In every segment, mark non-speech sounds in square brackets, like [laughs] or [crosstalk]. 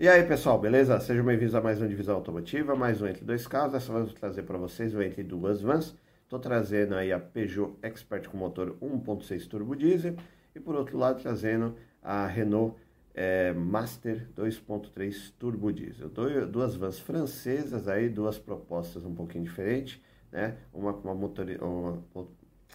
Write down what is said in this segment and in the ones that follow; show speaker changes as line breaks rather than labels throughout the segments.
E aí pessoal, beleza? Sejam bem-vindos a mais uma divisão automotiva, mais um Entre Dois Carros. Dessa vez eu vou trazer para vocês o Entre Duas Vans. Estou trazendo aí a Peugeot Expert com motor 1.6 turbo diesel e por outro lado trazendo a Renault é, Master 2.3 turbo diesel. Duas vans francesas aí, duas propostas um pouquinho diferentes, né? Uma com uma motor, uma,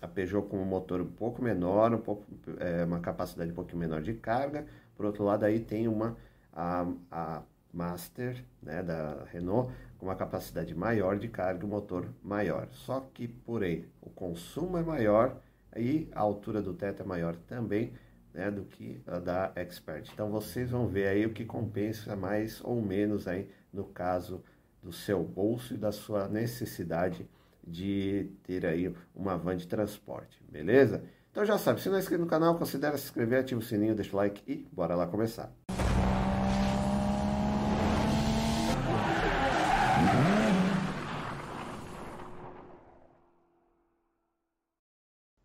a Peugeot com um motor um pouco menor, um pouco, é, uma capacidade um pouquinho menor de carga. Por outro lado aí tem uma a, a Master, né, da Renault, com uma capacidade maior de carga, um motor maior. Só que, porém, o consumo é maior e a altura do teto é maior também, né, do que a da Expert. Então vocês vão ver aí o que compensa mais ou menos aí no caso do seu bolso e da sua necessidade de ter aí uma van de transporte, beleza? Então já sabe, se não é inscrito no canal, considere se inscrever, ativa o sininho, deixa o like e bora lá começar.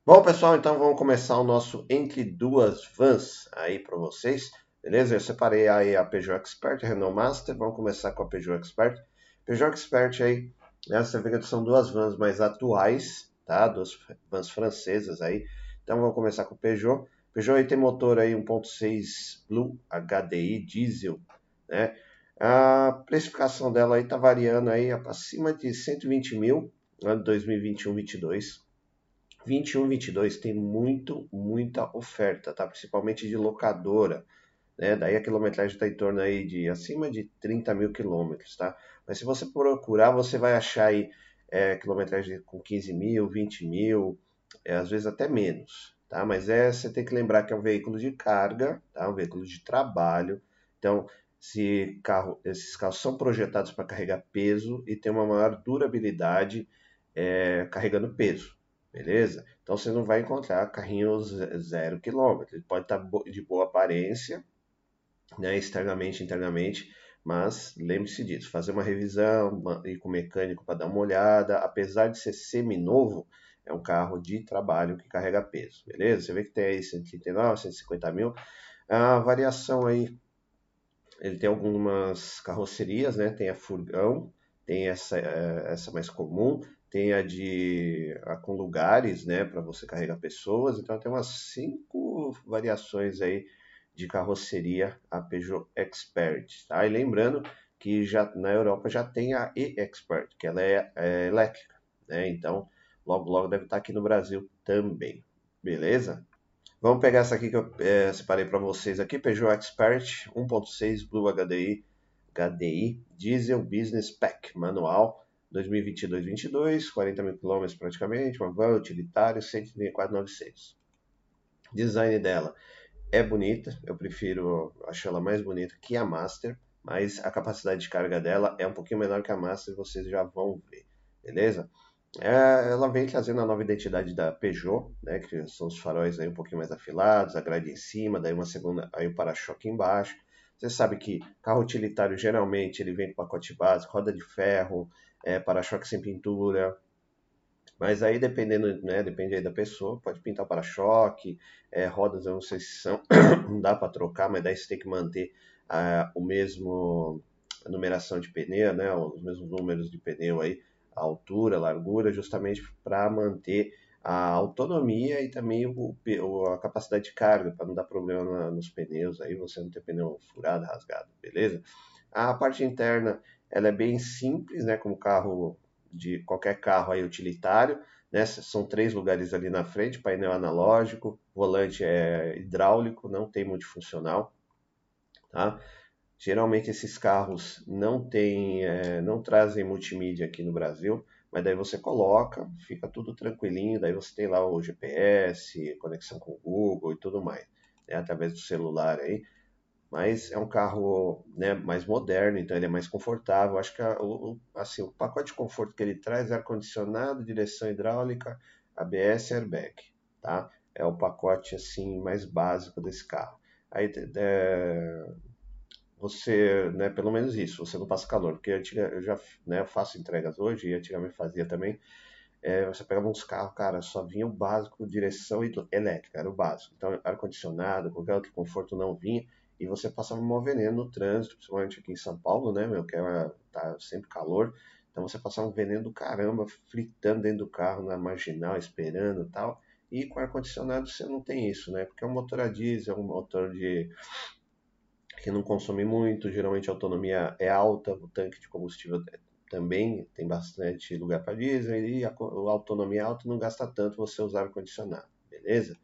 Bom, pessoal, então vamos começar o nosso Entre Duas Vans aí para vocês, beleza? Eu separei aí a Peugeot Expert, a Renault Master, vamos começar com a Peugeot Expert. Peugeot Expert aí, né, você vê que são duas vans mais atuais, tá? Duas vans francesas aí. Então vamos começar com o Peugeot. Peugeot aí tem motor aí 1.6 Blue HDI diesel, né? A precificação dela aí tá variando aí acima de 120 mil, ano 2021-22 21, 22 tem muito, muita oferta, tá? Principalmente de locadora, né? Daí a quilometragem está em torno aí de acima de 30 mil quilômetros, tá? Mas se você procurar, você vai achar aí é, quilometragem com 15 mil, 20 mil, é, às vezes até menos, tá? Mas é, você tem que lembrar que é um veículo de carga, tá? Um veículo de trabalho. Então, se carro, esses carros são projetados para carregar peso e tem uma maior durabilidade é, carregando peso, beleza? Então você não vai encontrar carrinhos zero quilômetro. Ele pode estar tá de boa aparência, né, externamente, internamente, mas lembre-se disso, fazer uma revisão, ir com o mecânico para dar uma olhada, apesar de ser semi-novo, é um carro de trabalho que carrega peso, beleza? Você vê que tem aí 139, 150 mil, a variação aí, ele tem algumas carrocerias, né, tem a furgão, tem essa, eh, essa mais comum, tem a de a com lugares, né, para você carregar pessoas. Então tem umas cinco variações aí de carroceria a Peugeot Expert, tá? E lembrando que já na Europa já tem a E-Expert, que ela é, é, elétrica, né? Então logo logo deve estar aqui no Brasil também, beleza? Vamos pegar essa aqui que eu é, separei para vocês aqui, Peugeot Expert 1.6 Blue HDI, HDI Diesel Business Pack manual 2022-22, 40 mil quilômetros praticamente, uma van utilitária, 134.900. Design dela é bonita, eu prefiro, acho ela mais bonita que a Master, mas a capacidade de carga dela é um pouquinho menor que a Master, vocês já vão ver, beleza? É, ela vem trazendo a nova identidade da Peugeot, né, que são os faróis aí um pouquinho mais afilados, a grade em cima, daí uma segunda, aí o para-choque embaixo. Você sabe que carro utilitário geralmente ele vem com pacote básico, roda de ferro, é, para-choque sem pintura. Mas aí dependendo, né, depende aí da pessoa, pode pintar para-choque, é, rodas eu não sei se são, [coughs] não dá para trocar, mas daí você tem que manter ah, o mesmo a numeração de pneu, né, os mesmos números de pneu aí, a altura, a largura, justamente para manter a autonomia e também o, a capacidade de carga, para não dar problema na, nos pneus, aí você não ter pneu furado, rasgado, beleza? A parte interna ela é bem simples, né, como carro de qualquer carro aí utilitário, né? São três lugares ali na frente, painel analógico, volante é hidráulico, não tem multifuncional, tá? Geralmente esses carros não tem, é, não trazem multimídia aqui no Brasil, mas daí você coloca, fica tudo tranquilinho, daí você tem lá o GPS, conexão com o Google e tudo mais, né, através do celular aí mas é um carro né, mais moderno, então ele é mais confortável. Acho que a, o, assim, o pacote de conforto que ele traz é ar-condicionado, direção hidráulica, ABS e airbag, tá? É o pacote assim mais básico desse carro. Aí é, você, né, pelo menos isso, você não passa calor, porque eu, eu já né, eu faço entregas hoje e antigamente fazia também. É, você pegava uns carros, cara, só vinha o básico, direção elétrica, era o básico. Então, ar-condicionado, qualquer outro conforto não vinha e você passava mal veneno no trânsito, principalmente aqui em São Paulo, né, meu, que é, tá sempre calor. Então você passava um veneno do caramba, fritando dentro do carro, na marginal, esperando e tal. E com ar-condicionado você não tem isso, né? Porque é um motor a diesel, é um motor de que não consome muito, geralmente a autonomia é alta, o tanque de combustível também tem bastante lugar para diesel e a autonomia alta não gasta tanto você usar ar-condicionado, beleza?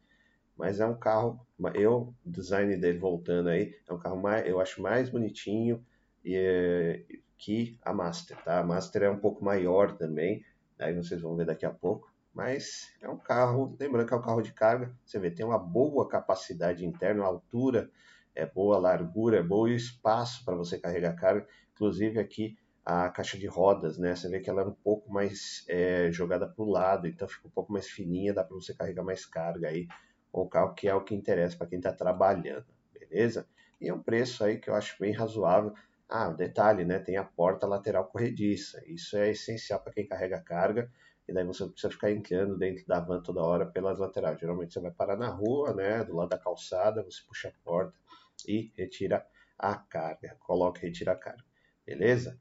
Mas é um carro, eu, design dele voltando aí, é um carro mais, eu acho mais bonitinho e, que a Master, tá? A Master é um pouco maior também, aí vocês vão ver daqui a pouco, mas é um carro, lembrando que é um carro de carga, você vê, tem uma boa capacidade interna, a altura é boa, a largura é boa e o espaço para você carregar carga, inclusive aqui a caixa de rodas, né? Você vê que ela é um pouco mais é, jogada para o lado, então fica um pouco mais fininha, dá para você carregar mais carga aí o carro, que é o que interessa para quem está trabalhando, beleza? E é um preço aí que eu acho bem razoável. Ah, detalhe, né? Tem a porta lateral corrediça. Isso é essencial para quem carrega carga. E daí você não precisa ficar entrando dentro da van toda hora pelas laterais. Geralmente você vai parar na rua, né? Do lado da calçada, você puxa a porta e retira a carga. Coloca e retira a carga. Beleza?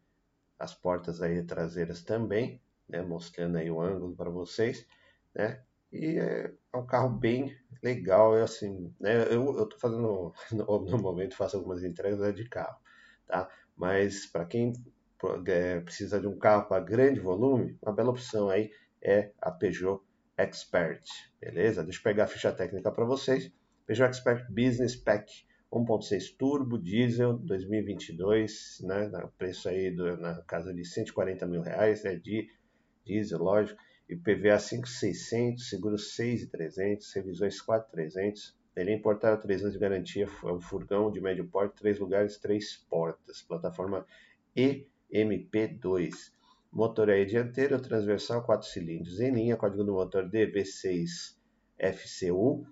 As portas aí traseiras também, né? Mostrando aí o ângulo para vocês, né? E é, é um carro bem legal, é assim, né? Eu, eu tô fazendo, [laughs] no, no momento, faço algumas entregas né, de carro, tá? Mas para quem é, precisa de um carro para grande volume, uma bela opção aí é a Peugeot Expert, beleza? Deixa eu pegar a ficha técnica para vocês. Peugeot Expert Business Pack 1.6 turbo diesel 2022, né? Preço aí do, na casa de 140 mil reais, né? De diesel, lógico IPVA 5,600, seguro 6,300, revisões 4,300. Ele é importado 3 anos de garantia, é um furgão de médio porte, 3 lugares, 3 portas. Plataforma EMP2. Motor aí dianteiro, transversal, 4 cilindros em linha, código do motor DV6FCU.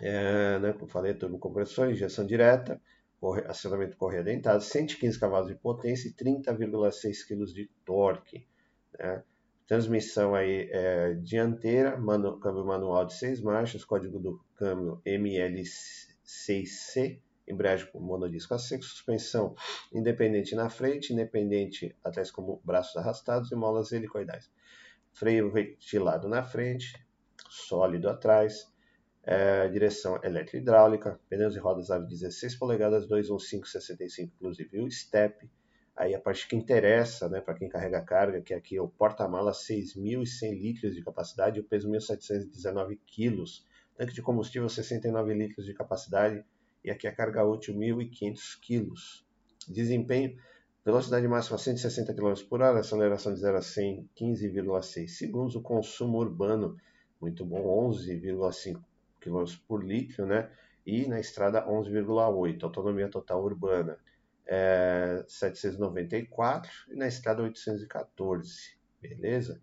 É, né, como falei, turbocompressor, injeção direta, corre, acionamento correia dentado, 115 cavalos de potência e 30,6 kg de torque. Né? Transmissão aí é, dianteira, manu, câmbio manual de seis marchas, código do câmbio ML6C, embreagem com monodisco a seco, suspensão independente na frente, independente atrás como braços arrastados e molas helicoidais. Freio ventilado na frente, sólido atrás, é, direção eletro-hidráulica, pneus e rodas aro 16 polegadas, 215-65, inclusive o step, Aí a parte que interessa, né, para quem carrega carga, que aqui é o porta-mala 6.100 litros de capacidade e o peso 1.719 quilos. Tanque de combustível 69 litros de capacidade e aqui a carga útil 1.500 quilos. Desempenho, velocidade máxima 160 km por hora, aceleração de 0 a 100 15,6 segundos. O consumo urbano, muito bom, 11,5 km por litro, né? E na estrada 11,8, autonomia total urbana é, 794 e na estrada 814, beleza?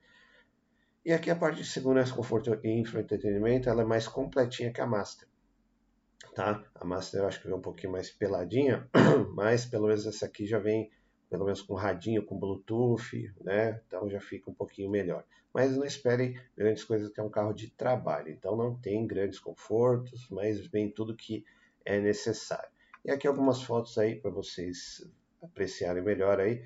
E aqui a parte de segurança, conforto e infoentretenimento, ela é mais completinha que a Master, tá? A Master eu acho que vem um pouquinho mais peladinha, [clears throat] mas pelo menos essa aqui já vem pelo menos com radinho, com Bluetooth, né? Então já fica um pouquinho melhor. Mas não esperem grandes coisas que é um carro de trabalho. Então não tem grandes confortos, mas vem tudo que é necessário. E aqui algumas fotos aí para vocês apreciarem melhor aí.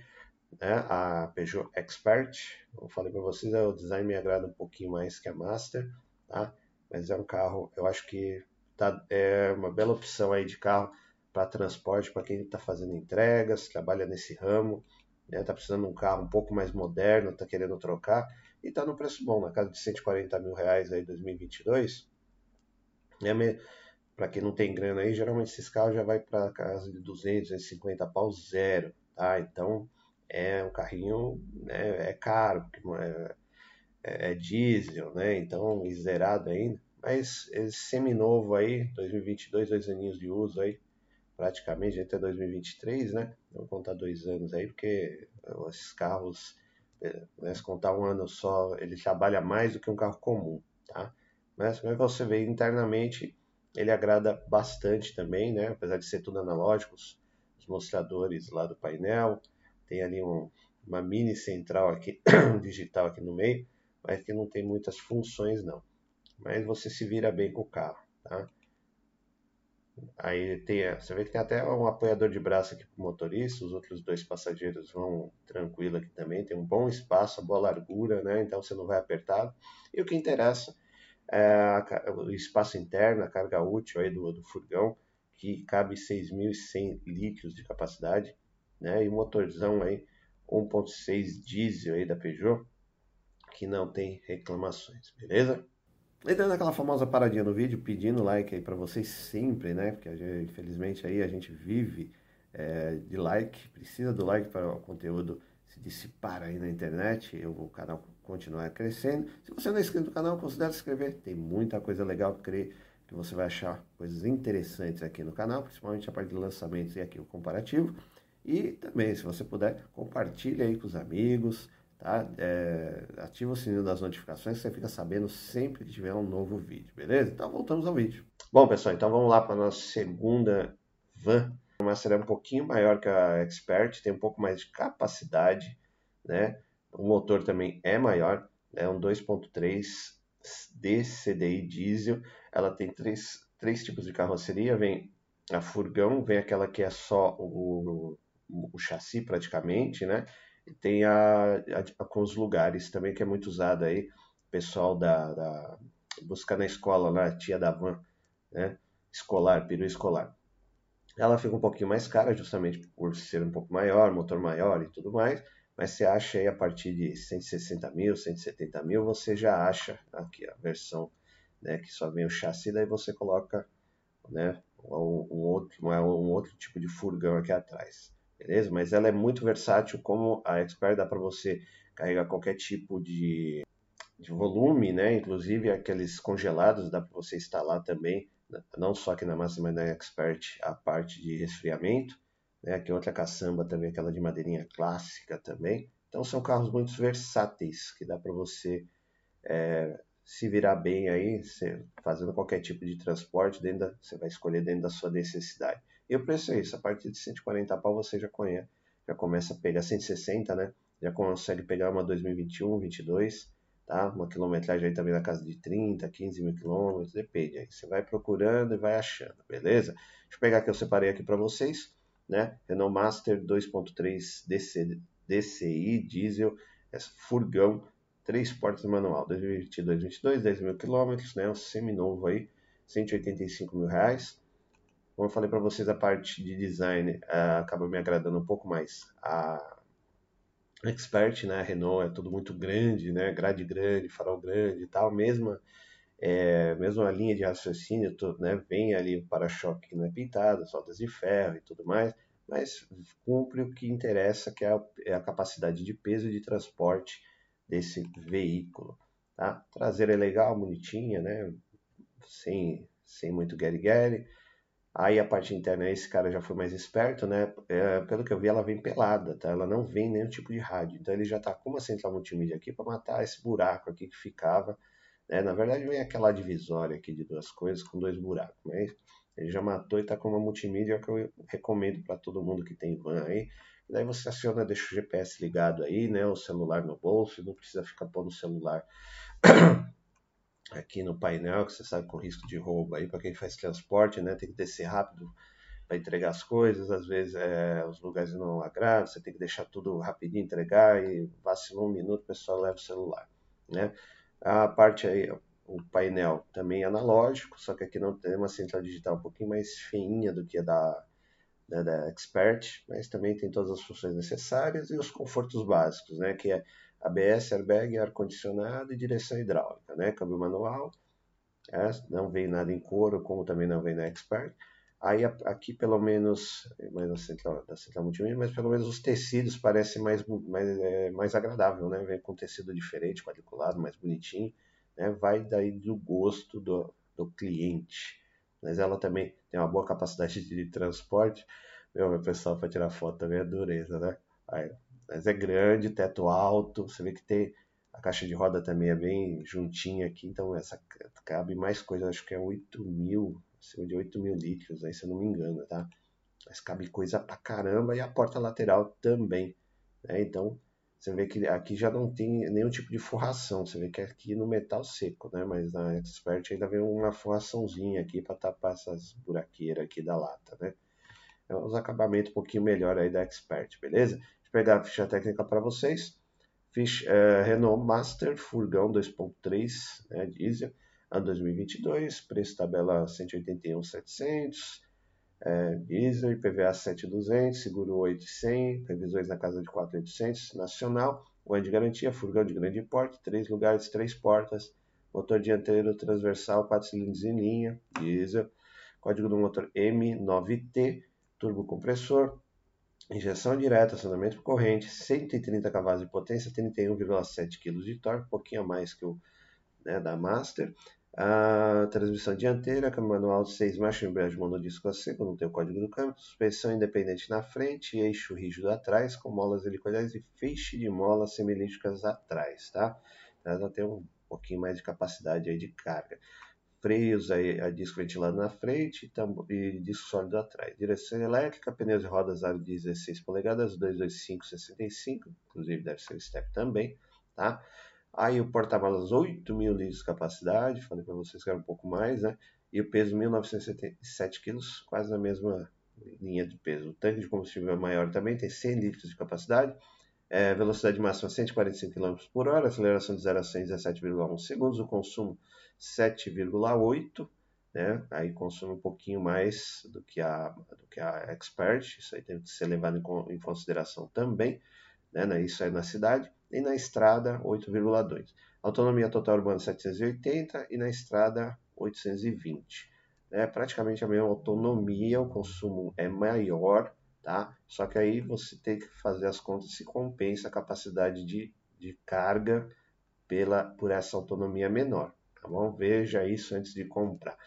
Né? A Peugeot Expert, como falei para vocês, o design me agrada um pouquinho mais que a Master, tá? Mas é um carro, eu acho que tá, é uma bela opção aí de carro para transporte, para quem está fazendo entregas, trabalha nesse ramo, né? Tá precisando de um carro um pouco mais moderno, está querendo trocar, e está no preço bom, na casa de 140 mil reais aí 2022. É, para quem não tem grana aí, geralmente esses carros já vai para casa de 200, 250 pau zero, tá? Então é um carrinho, né, é caro, porque é, é, é diesel, né? Então zerado ainda, mas esse seminovo aí, 2022, dois aninhos de uso aí, praticamente até 2023, né? Vamos contar dois anos aí, porque esses carros, é, né, se contar um ano só, ele trabalha mais do que um carro comum, tá? Mas, mas você vê internamente ele agrada bastante também, né? Apesar de ser tudo analógico, os mostradores lá do painel, tem ali um, uma mini central aqui, [coughs] digital aqui no meio, mas que não tem muitas funções não. Mas você se vira bem com o carro, tá? Aí tem, você vê que tem até um apoiador de braço aqui para o motorista, os outros dois passageiros vão tranquilo aqui também, tem um bom espaço, boa largura, né? Então você não vai apertado. E o que interessa é o espaço interno, a carga útil aí do, do furgão, que cabe 6.100 litros de capacidade, né? E o motorzão aí 1.6 diesel aí da Peugeot, que não tem reclamações, beleza? E dando aquela famosa paradinha no vídeo, pedindo like aí para vocês sempre, né? Porque gente, infelizmente aí a gente vive é, de like, precisa do like para o conteúdo se dissipar aí na internet, e o canal continuar crescendo. Se você não é inscrito no canal, considere se inscrever. Tem muita coisa legal, creio que você vai achar coisas interessantes aqui no canal, principalmente a parte de lançamentos e aqui o comparativo. E também, se você puder, compartilhe aí com os amigos, tá? É, ativa o sininho das notificações, você fica sabendo sempre que tiver um novo vídeo, beleza? Então voltamos ao vídeo. Bom, pessoal, então vamos lá para a nossa segunda van. Uma série um pouquinho maior que a Expert, tem um pouco mais de capacidade, né? O motor também é maior, é um 2.3 DCDI diesel. Ela tem três, três tipos de carroceria, vem a furgão, vem aquela que é só o, o, o chassi praticamente, né? tem a, a, a, com os lugares também, que é muito usado aí, pessoal da, da buscar na escola, na tia da van, né? Escolar, peru escolar. Ela fica um pouquinho mais cara, justamente por ser um pouco maior, motor maior e tudo mais, mas você acha aí a partir de 160 mil, 170 mil, você já acha aqui a versão né, que só vem o chassi, daí você coloca né, um, outro, um outro tipo de furgão aqui atrás beleza? Mas ela é muito versátil, como a Expert dá para você carregar qualquer tipo de, de volume, né? Inclusive aqueles congelados dá para você instalar também, não só aqui na mas na Expert a parte de resfriamento, né? Aqui outra caçamba também, aquela de madeirinha clássica também. Então são carros muito versáteis que dá para você é, se virar bem aí, fazendo qualquer tipo de transporte, dentro da, você vai escolher dentro da sua necessidade. E o preço é isso, a partir de 140 pau você já conhece, já começa a pegar 160, né? Já consegue pegar uma 2021, 22, tá? Uma quilometragem aí também na casa de 30, 15 mil quilômetros, depende aí. Você vai procurando e vai achando, beleza? Deixa eu pegar que eu separei aqui para vocês, né? Renault Master 2.3 DC, DCI diesel, essa furgão três portas manual, 2022, 22, 10 mil quilômetros, né? Um semi-novo aí, 185 mil reais. Como eu falei para vocês, a parte de design uh, acaba me agradando um pouco mais. A Expert, né? A Renault é tudo muito grande, né? Grade grande, farol grande e tal. Mesma, é, mesmo a linha de raciocínio, tudo, né? Vem ali o para-choque que não é pintado, soldas de ferro e tudo mais, mas cumpre o que interessa, que é a, é a capacidade de peso de transporte desse veículo. Tá? Traseira é legal, bonitinha, né? Sem, sem muito guerre-guerre. Aí a parte interna, esse cara já foi mais esperto, né? É, pelo que eu vi, ela vem pelada, tá? Ela não vem nenhum tipo de rádio. Então ele já tá com uma central multimídia aqui para matar esse buraco aqui que ficava. Né? Na verdade, vem aquela divisória aqui de duas coisas com dois buracos, mas ele já matou e tá com uma multimídia que eu recomendo para todo mundo que tem van aí. Daí você aciona, deixa o GPS ligado aí, né? O celular no bolso, não precisa ficar pondo o celular aqui no painel, que você sabe com risco de roubo aí para quem faz transporte, né? Tem que descer rápido para entregar as coisas, às vezes é, os lugares não agradam, você tem que deixar tudo rapidinho entregar e vacilou um minuto, o pessoal leva o celular, né? A parte aí, o painel também é analógico, só que aqui não tem uma central digital um pouquinho mais feinha do que a da né, da Expert, mas também tem todas as funções necessárias e os confortos básicos, né, que é ABS, airbag, ar-condicionado e direção hidráulica, né, câmbio manual, é, não vem nada em couro, como também não vem na Expert. Aí aqui pelo menos, mais na central, da central multimídia, mas pelo menos os tecidos parecem mais, mais, é, mais agradável, né, vem com tecido diferente, quadriculado, mais bonitinho, né, vai daí do gosto do, do cliente mas ela também tem uma boa capacidade de transporte. Meu, meu pessoal para tirar foto também é dureza, né? Aí, mas é grande, teto alto, você vê que tem a caixa de roda também é bem juntinha aqui, então essa cabe mais coisa, acho que é 8 mil, acima de 8 mil litros, aí se eu não me engano, tá? Mas cabe coisa pra caramba e a porta lateral também, né? Então você vê que aqui já não tem nenhum tipo de forração, você vê que é aqui no metal seco, né? Mas na Expert ainda vem uma forraçãozinha aqui para tapar essas buraqueiras aqui da lata, né? É uns acabamentos um pouquinho melhor aí da Expert, beleza? Pegar a ficha técnica para vocês. Ficha, é, Renault Master, furgão 2.3, né, diesel, ano 2022, preço tabela 181.700, é, diesel, IPVA 7,200, seguro 8,100, previsões na casa de 4,800, nacional, o de garantia, furgão de grande porte, 3 lugares, 3 portas, motor dianteiro transversal, 4 cilindros em linha, diesel, código do motor M9T, turbo compressor, injeção direta, acionamento por corrente, 130 cavalos de potência, 31,7 kg de torque, um pouquinho a mais que o né, da Master, a transmissão dianteira, câmbio manual 6 marchas, embreagem monodisco a seco, não tem o código do câmbio, suspensão independente na frente, eixo rígido atrás, com molas helicoidais e feixe de molas semilíticas atrás, tá? Ela tem um pouquinho mais de capacidade aí de carga. Freios a disco ventilado na frente e disco sólido atrás. Direção elétrica, pneus e rodas aro de 16 polegadas, 225 65, inclusive deve ser step também, tá? Aí o porta-malas 8 mil litros de capacidade, falei para vocês que era um pouco mais, né? E o peso 1.977 quilos, quase na mesma linha de peso. O tanque de combustível é maior também, tem 100 litros de capacidade. É, velocidade máxima 145 km por hora, aceleração de 0 a 100 17,1 segundos, o consumo 7,8, né? Aí consome um pouquinho mais do que a do que a Expert, isso aí tem que ser levado em, em consideração também, né? Isso aí na cidade e na estrada 8,2. Autonomia total urbana 780 e na estrada 820. É praticamente a mesma autonomia, o consumo é maior, tá? Só que aí você tem que fazer as contas se compensa a capacidade de, de carga pela, por essa autonomia menor, tá bom? Veja isso antes de comprar.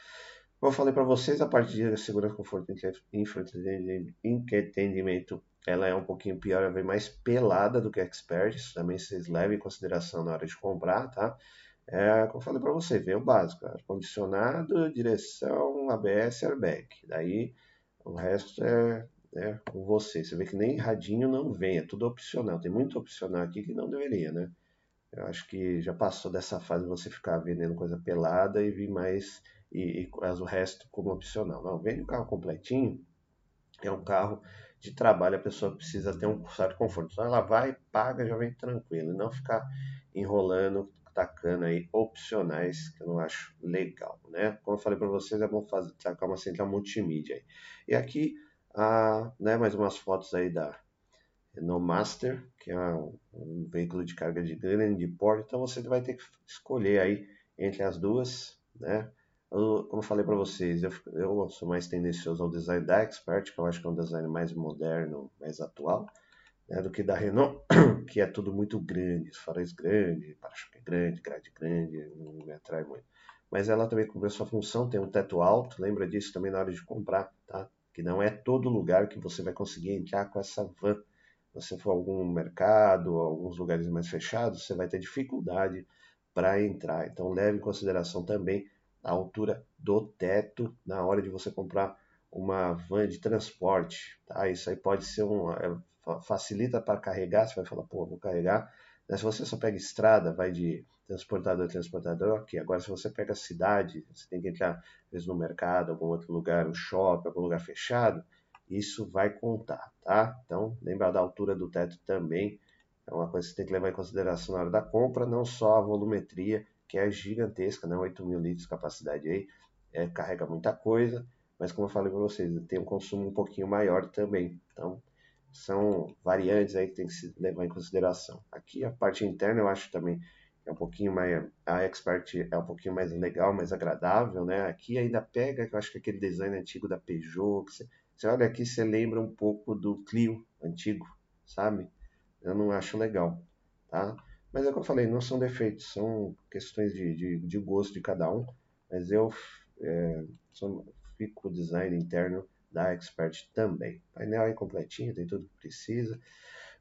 Como eu falei para vocês, a parte de segurança, conforto e entretenimento ela é um pouquinho pior, ela vem mais pelada do que Expert, isso também vocês levem em consideração na hora de comprar, tá? É, como eu falei para você, vem o básico, ar-condicionado, direção, ABS, airbag. Daí o resto é, é com você. Você vê que nem radinho não vem, é tudo opcional. Tem muito opcional aqui que não deveria, né? Eu acho que já passou dessa fase de você ficar vendendo coisa pelada e vir mais e, e o resto como opcional. Não, vende o carro completinho, é um carro de trabalho, a pessoa precisa ter um certo conforto. Então ela vai, paga, já vem tranquilo, e não ficar enrolando, tacando aí opcionais, que eu não acho legal, né? Como eu falei para vocês, é bom fazer, tacar uma central multimídia aí. E aqui, ah, né, mais umas fotos aí da Renault Master, que é um, veículo de carga de grande porte, então você vai ter que escolher aí entre as duas, né? Eu, como eu falei para vocês, eu, eu, sou mais tendencioso ao design da Expert, que eu acho que é um design mais moderno, mais atual, né, do que da Renault, [coughs] que é tudo muito grande, faróis grandes, para-choque grande, grade grande, não me atrai muito. Mas ela também cumpre a sua função, tem um teto alto, lembra disso também na hora de comprar, tá? Que não é todo lugar que você vai conseguir entrar com essa van. Você for a algum mercado, alguns lugares mais fechados, você vai ter dificuldade para entrar. Então leve em consideração também a altura do teto na hora de você comprar uma van de transporte. Tá? Isso aí pode ser um. É, facilita para carregar, você vai falar, pô, vou carregar. Mas se você só pega estrada, vai de transportador a transportador, ok. Agora, se você pega cidade, você tem que entrar, às vezes, no mercado, algum outro lugar, um shopping, algum lugar fechado, isso vai contar, tá? Então, lembra da altura do teto também. É uma coisa que você tem que levar em consideração na hora da compra, não só a volumetria, que é gigantesca, né? 8 mil litros de capacidade aí, é, carrega muita coisa, mas como eu falei para vocês, tem um consumo um pouquinho maior também. Então, são variantes aí que tem que se levar em consideração. Aqui a parte interna eu acho também é um pouquinho mais a Expert é um pouquinho mais legal, mais agradável, né? Aqui ainda pega, eu acho que aquele design antigo da Peugeot, que você, você olha aqui, você lembra um pouco do Clio antigo, sabe? Eu não acho legal, tá? Mas é o que eu falei, não são defeitos, são questões de, de, de gosto de cada um. Mas eu é, sou, fico com o design interno da Expert também. Painel aí completinho, tem tudo que precisa.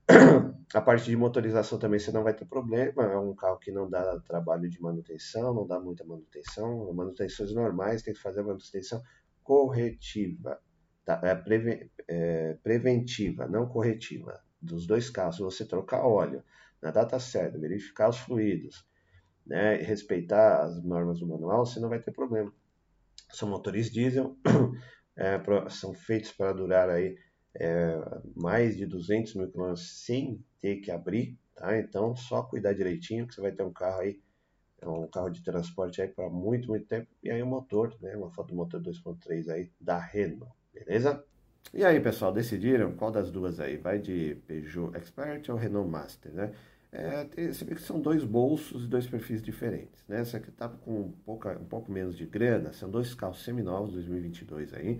[clears throat] A parte de motorização também você não vai ter problema. É um carro que não dá trabalho de manutenção, não dá muita manutenção. Manutenções normais, tem que fazer a manutenção corretiva. Tá? É, preve, é, preventiva, não corretiva. Dos dois carros, se você trocar óleo, na data certa, verificar os fluidos, né, respeitar as normas do manual, você não vai ter problema. São motores diesel, [clears throat] é, são feitos para durar aí é, mais de 200 mil quilômetros sem ter que abrir, tá? Então, só cuidar direitinho que você vai ter um carro aí, um carro de transporte aí para muito, muito tempo. E aí o motor, né? Uma foto do motor 2.3 aí da Renault, beleza? E aí, pessoal, decidiram qual das duas aí? Vai de Peugeot Expert ou Renault Master, né? É, você vê que são dois bolsos e dois perfis diferentes, né? Essa aqui tá com pouco, um pouco menos de grana, são dois carros seminovos 2022 aí.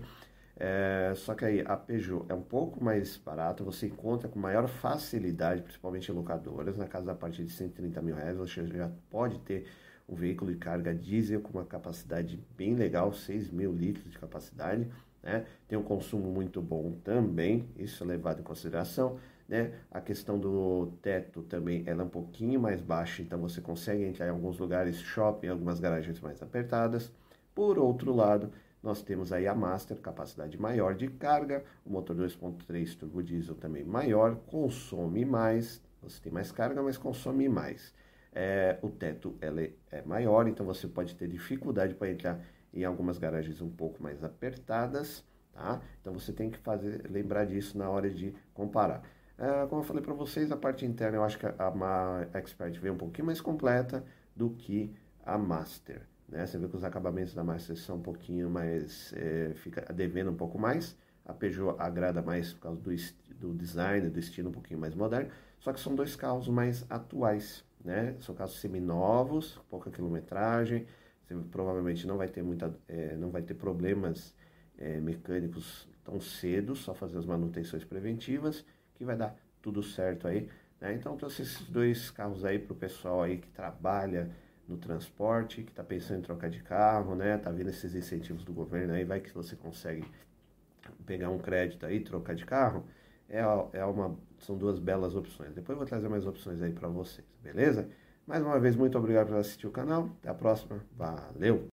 É, só que aí a Peugeot é um pouco mais barata, você encontra com maior facilidade, principalmente em locadoras, na casa a partir de 130 mil reais, você já pode ter um veículo de carga diesel com uma capacidade bem legal, 6 mil litros de capacidade, né? Tem um consumo muito bom também, isso é levado em consideração. Né? A questão do teto também ela é um pouquinho mais baixa, então você consegue entrar em alguns lugares shopping, algumas garagens mais apertadas. Por outro lado, nós temos aí a Master, capacidade maior de carga, o motor 2.3 turbo diesel também maior, consome mais, você tem mais carga, mas consome mais. É, o teto ela é maior, então você pode ter dificuldade para entrar em algumas garagens um pouco mais apertadas, tá? Então você tem que fazer, lembrar disso na hora de comparar. É, como eu falei para vocês, a parte interna eu acho que a, a Expert veio um pouquinho mais completa do que a Master. Né? Você vê que os acabamentos da Master são um pouquinho mais, é, fica devendo um pouco mais. A Peugeot agrada mais por causa do, do design, do estilo um pouquinho mais moderno. Só que são dois carros mais atuais, né? São carros seminovos, pouca quilometragem, você provavelmente não vai ter muita, é, não vai ter problemas é, mecânicos tão cedo, só fazer as manutenções preventivas, que vai dar tudo certo aí. Né? Então trouxe esses dois carros aí para o pessoal aí que trabalha no transporte, que está pensando em trocar de carro, né? Tá vendo esses incentivos do governo aí, vai que você consegue pegar um crédito aí, trocar de carro. É, é uma, são duas belas opções. Depois eu vou trazer mais opções aí para vocês, beleza? Mais uma vez, muito obrigado por assistir o canal. Até a próxima. Valeu!